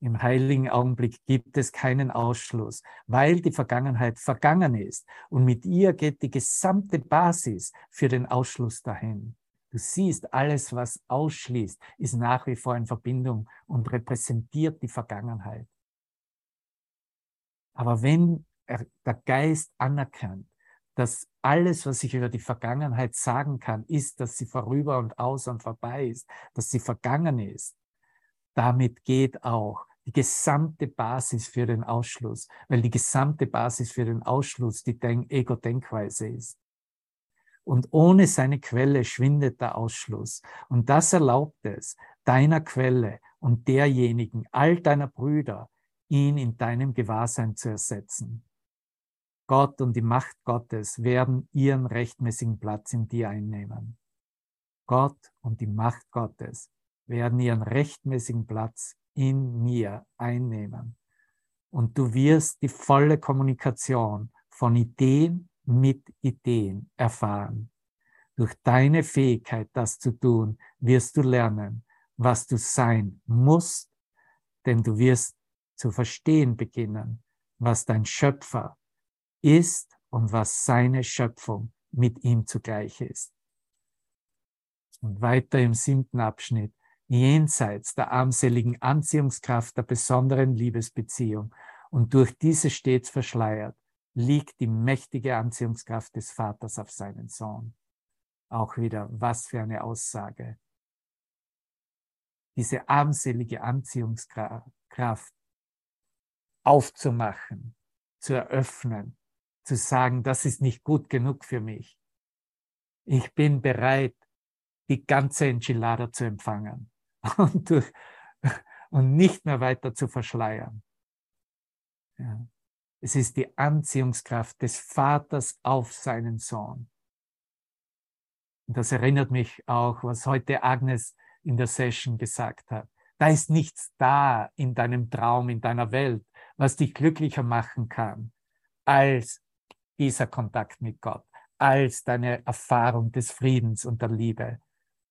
Im heiligen Augenblick gibt es keinen Ausschluss, weil die Vergangenheit vergangen ist und mit ihr geht die gesamte Basis für den Ausschluss dahin. Du siehst, alles, was ausschließt, ist nach wie vor in Verbindung und repräsentiert die Vergangenheit. Aber wenn der Geist anerkennt, dass alles, was ich über die Vergangenheit sagen kann, ist, dass sie vorüber und aus und vorbei ist, dass sie vergangen ist. Damit geht auch die gesamte Basis für den Ausschluss, weil die gesamte Basis für den Ausschluss die Denk Ego-Denkweise ist. Und ohne seine Quelle schwindet der Ausschluss. Und das erlaubt es, deiner Quelle und derjenigen, all deiner Brüder, ihn in deinem Gewahrsein zu ersetzen. Gott und die Macht Gottes werden ihren rechtmäßigen Platz in dir einnehmen. Gott und die Macht Gottes werden ihren rechtmäßigen Platz in mir einnehmen. Und du wirst die volle Kommunikation von Ideen mit Ideen erfahren. Durch deine Fähigkeit, das zu tun, wirst du lernen, was du sein musst, denn du wirst zu verstehen beginnen, was dein Schöpfer ist und was seine Schöpfung mit ihm zugleich ist. Und weiter im siebten Abschnitt, jenseits der armseligen Anziehungskraft der besonderen Liebesbeziehung und durch diese stets verschleiert, liegt die mächtige Anziehungskraft des Vaters auf seinen Sohn. Auch wieder, was für eine Aussage. Diese armselige Anziehungskraft aufzumachen, zu eröffnen, zu sagen, das ist nicht gut genug für mich. Ich bin bereit, die ganze Enchilada zu empfangen *laughs* und, durch, und nicht mehr weiter zu verschleiern. Ja. Es ist die Anziehungskraft des Vaters auf seinen Sohn. Und das erinnert mich auch, was heute Agnes in der Session gesagt hat. Da ist nichts da in deinem Traum, in deiner Welt, was dich glücklicher machen kann, als dieser Kontakt mit Gott, als deine Erfahrung des Friedens und der Liebe,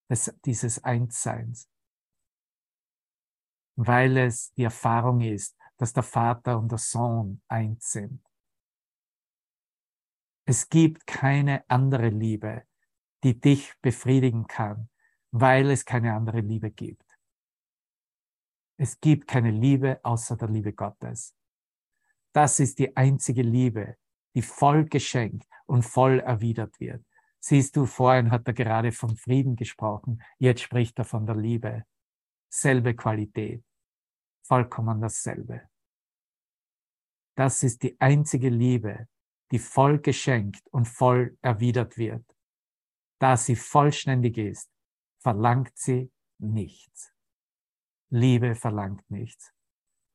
des, dieses Einsseins. Weil es die Erfahrung ist, dass der Vater und der Sohn eins sind. Es gibt keine andere Liebe, die dich befriedigen kann, weil es keine andere Liebe gibt. Es gibt keine Liebe außer der Liebe Gottes. Das ist die einzige Liebe, die voll geschenkt und voll erwidert wird. Siehst du, vorhin hat er gerade vom Frieden gesprochen, jetzt spricht er von der Liebe. Selbe Qualität vollkommen dasselbe. Das ist die einzige Liebe, die voll geschenkt und voll erwidert wird. Da sie vollständig ist, verlangt sie nichts. Liebe verlangt nichts.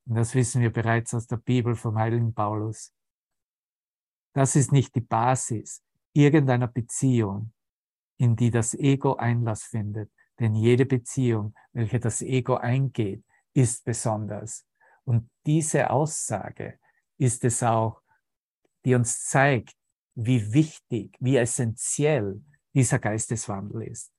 Und das wissen wir bereits aus der Bibel vom heiligen Paulus. Das ist nicht die Basis irgendeiner Beziehung, in die das Ego Einlass findet. Denn jede Beziehung, welche das Ego eingeht, ist besonders. Und diese Aussage ist es auch, die uns zeigt, wie wichtig, wie essentiell dieser Geisteswandel ist.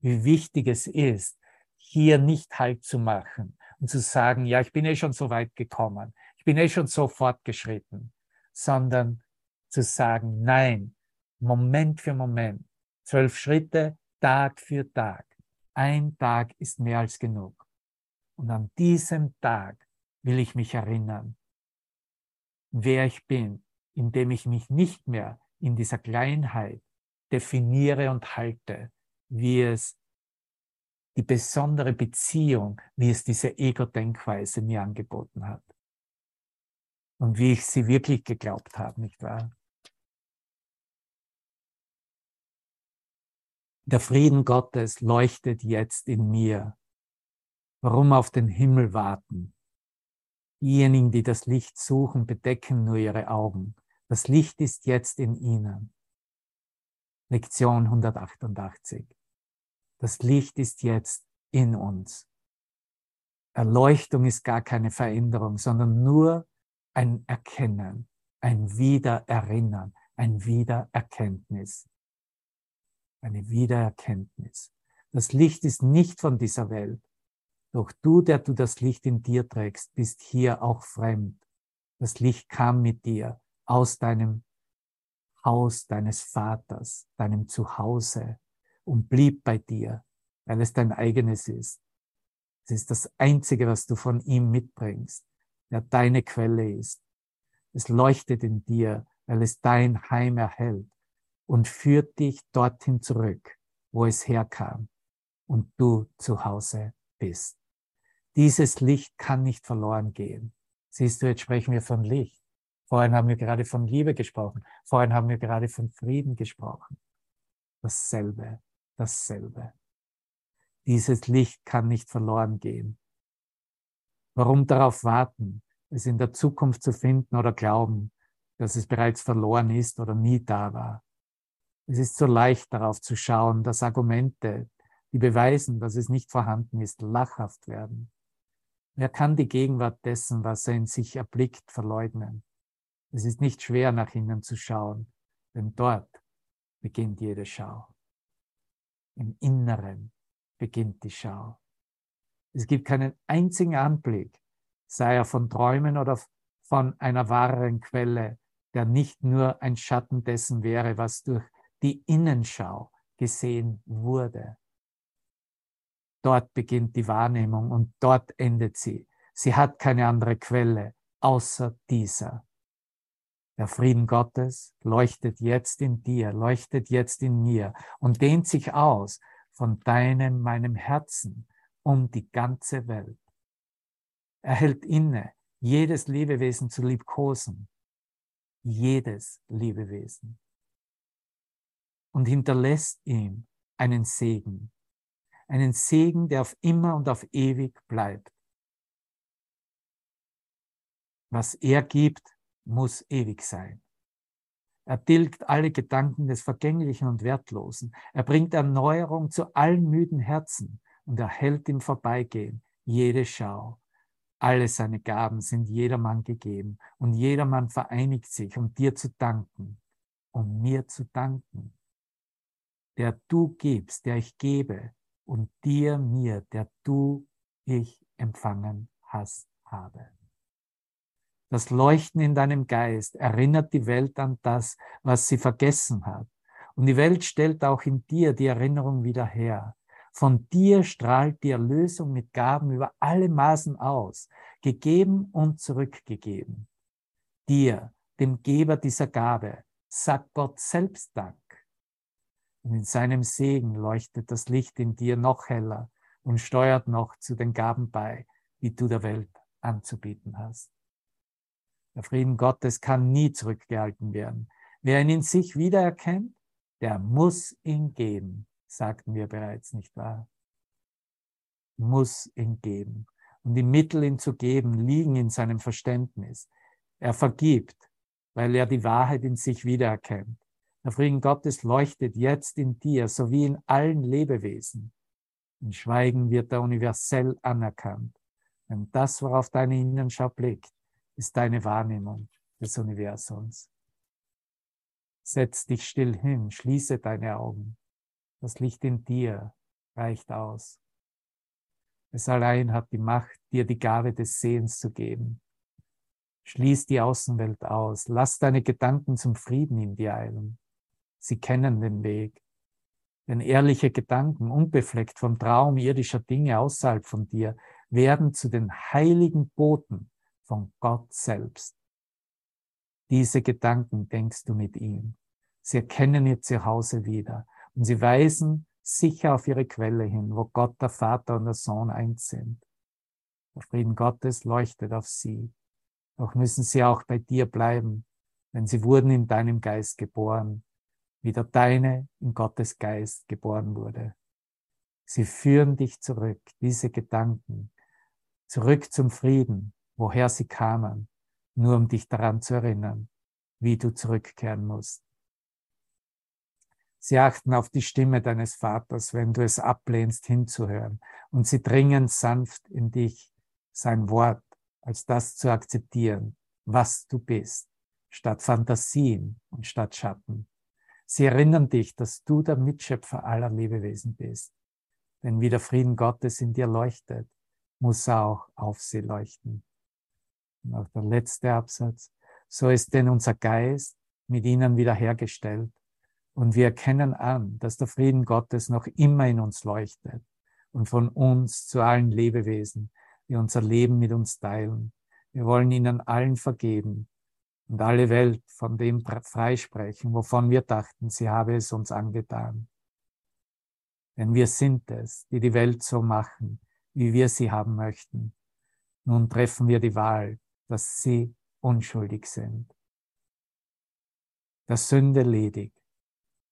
Wie wichtig es ist, hier nicht Halt zu machen und zu sagen, ja, ich bin eh schon so weit gekommen, ich bin eh schon so fortgeschritten, sondern zu sagen, nein, Moment für Moment, zwölf Schritte, Tag für Tag. Ein Tag ist mehr als genug. Und an diesem Tag will ich mich erinnern, wer ich bin, indem ich mich nicht mehr in dieser Kleinheit definiere und halte, wie es die besondere Beziehung, wie es diese Ego-Denkweise mir angeboten hat. Und wie ich sie wirklich geglaubt habe, nicht wahr? Der Frieden Gottes leuchtet jetzt in mir Warum auf den Himmel warten? Diejenigen, die das Licht suchen, bedecken nur ihre Augen. Das Licht ist jetzt in ihnen. Lektion 188. Das Licht ist jetzt in uns. Erleuchtung ist gar keine Veränderung, sondern nur ein Erkennen, ein Wiedererinnern, ein Wiedererkenntnis. Eine Wiedererkenntnis. Das Licht ist nicht von dieser Welt. Doch du, der du das Licht in dir trägst, bist hier auch fremd. Das Licht kam mit dir aus deinem Haus deines Vaters, deinem Zuhause und blieb bei dir, weil es dein eigenes ist. Es ist das Einzige, was du von ihm mitbringst, der deine Quelle ist. Es leuchtet in dir weil es dein Heim erhält und führt dich dorthin zurück, wo es herkam und du zu Hause bist. Dieses Licht kann nicht verloren gehen. Siehst du, jetzt sprechen wir von Licht. Vorhin haben wir gerade von Liebe gesprochen. Vorhin haben wir gerade von Frieden gesprochen. Dasselbe, dasselbe. Dieses Licht kann nicht verloren gehen. Warum darauf warten, es in der Zukunft zu finden oder glauben, dass es bereits verloren ist oder nie da war? Es ist so leicht darauf zu schauen, dass Argumente, die beweisen, dass es nicht vorhanden ist, lachhaft werden. Wer kann die Gegenwart dessen, was er in sich erblickt, verleugnen? Es ist nicht schwer, nach innen zu schauen, denn dort beginnt jede Schau. Im Inneren beginnt die Schau. Es gibt keinen einzigen Anblick, sei er von Träumen oder von einer wahren Quelle, der nicht nur ein Schatten dessen wäre, was durch die Innenschau gesehen wurde. Dort beginnt die Wahrnehmung und dort endet sie. Sie hat keine andere Quelle außer dieser. Der Frieden Gottes leuchtet jetzt in dir, leuchtet jetzt in mir und dehnt sich aus von deinem, meinem Herzen um die ganze Welt. Er hält inne, jedes Lebewesen zu liebkosen, jedes Lebewesen und hinterlässt ihm einen Segen, einen Segen, der auf immer und auf ewig bleibt. Was er gibt, muss ewig sein. Er tilgt alle Gedanken des Vergänglichen und Wertlosen. Er bringt Erneuerung zu allen müden Herzen und er hält im Vorbeigehen jede Schau. Alle seine Gaben sind jedermann gegeben und jedermann vereinigt sich, um dir zu danken, um mir zu danken. Der du gibst, der ich gebe, und dir, mir, der du, ich empfangen hast, habe. Das Leuchten in deinem Geist erinnert die Welt an das, was sie vergessen hat. Und die Welt stellt auch in dir die Erinnerung wieder her. Von dir strahlt die Erlösung mit Gaben über alle Maßen aus, gegeben und zurückgegeben. Dir, dem Geber dieser Gabe, sagt Gott selbst Dank. Und in seinem Segen leuchtet das Licht in dir noch heller und steuert noch zu den Gaben bei, die du der Welt anzubieten hast. Der Frieden Gottes kann nie zurückgehalten werden. Wer ihn in sich wiedererkennt, der muss ihn geben, sagten wir bereits, nicht wahr? Muss ihn geben. Und die Mittel, ihn zu geben, liegen in seinem Verständnis. Er vergibt, weil er die Wahrheit in sich wiedererkennt. Der Frieden Gottes leuchtet jetzt in dir sowie in allen Lebewesen. In Schweigen wird er universell anerkannt. Denn das, worauf deine Innenschau blickt, ist deine Wahrnehmung des Universums. Setz dich still hin, schließe deine Augen. Das Licht in dir reicht aus. Es allein hat die Macht, dir die Gabe des Sehens zu geben. Schließ die Außenwelt aus. Lass deine Gedanken zum Frieden in dir eilen. Sie kennen den Weg. Denn ehrliche Gedanken, unbefleckt vom Traum irdischer Dinge außerhalb von dir, werden zu den heiligen Boten von Gott selbst. Diese Gedanken denkst du mit ihm. Sie erkennen ihr Zuhause wieder und sie weisen sicher auf ihre Quelle hin, wo Gott, der Vater und der Sohn eins sind. Der Frieden Gottes leuchtet auf sie. Doch müssen sie auch bei dir bleiben, denn sie wurden in deinem Geist geboren wie der deine in Gottes Geist geboren wurde. Sie führen dich zurück, diese Gedanken, zurück zum Frieden, woher sie kamen, nur um dich daran zu erinnern, wie du zurückkehren musst. Sie achten auf die Stimme deines Vaters, wenn du es ablehnst, hinzuhören, und sie dringen sanft in dich, sein Wort, als das zu akzeptieren, was du bist, statt Fantasien und statt Schatten. Sie erinnern dich, dass du der Mitschöpfer aller Lebewesen bist. Denn wie der Frieden Gottes in dir leuchtet, muss er auch auf sie leuchten. Und auch der letzte Absatz. So ist denn unser Geist mit ihnen wiederhergestellt. Und wir erkennen an, dass der Frieden Gottes noch immer in uns leuchtet und von uns zu allen Lebewesen, die unser Leben mit uns teilen. Wir wollen ihnen allen vergeben und alle Welt von dem freisprechen, wovon wir dachten, sie habe es uns angetan. Denn wir sind es, die die Welt so machen, wie wir sie haben möchten. Nun treffen wir die Wahl, dass sie unschuldig sind. Der Sünde ledig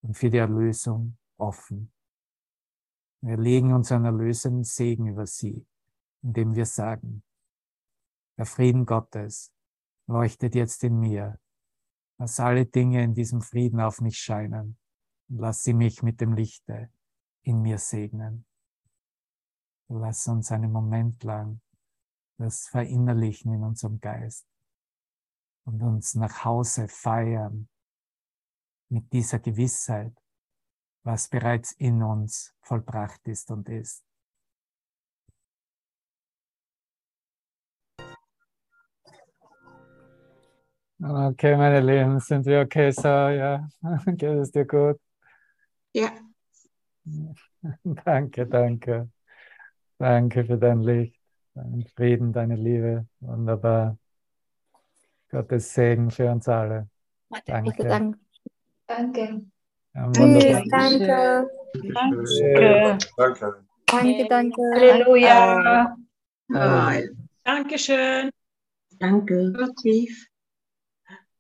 und für die Erlösung offen. Wir legen unseren erlösenden Segen über sie, indem wir sagen, der Frieden Gottes leuchtet jetzt in mir. Lass alle Dinge in diesem Frieden auf mich scheinen und lass sie mich mit dem Lichte in mir segnen. Lass uns einen Moment lang das verinnerlichen in unserem Geist und uns nach Hause feiern mit dieser Gewissheit, was bereits in uns vollbracht ist und ist. Okay, meine Lieben, sind wir okay so? Ja, *laughs* geht es dir gut? Ja. *laughs* Danke, danke. Danke für dein Licht, deinen Frieden, deine Liebe. Wunderbar. Gottes Segen für uns alle. Danke. Danke. Danke. Ja, Tschüss, wunderbar. danke. Danke. Danke, danke. Halleluja. Dankeschön. Danke. Tief.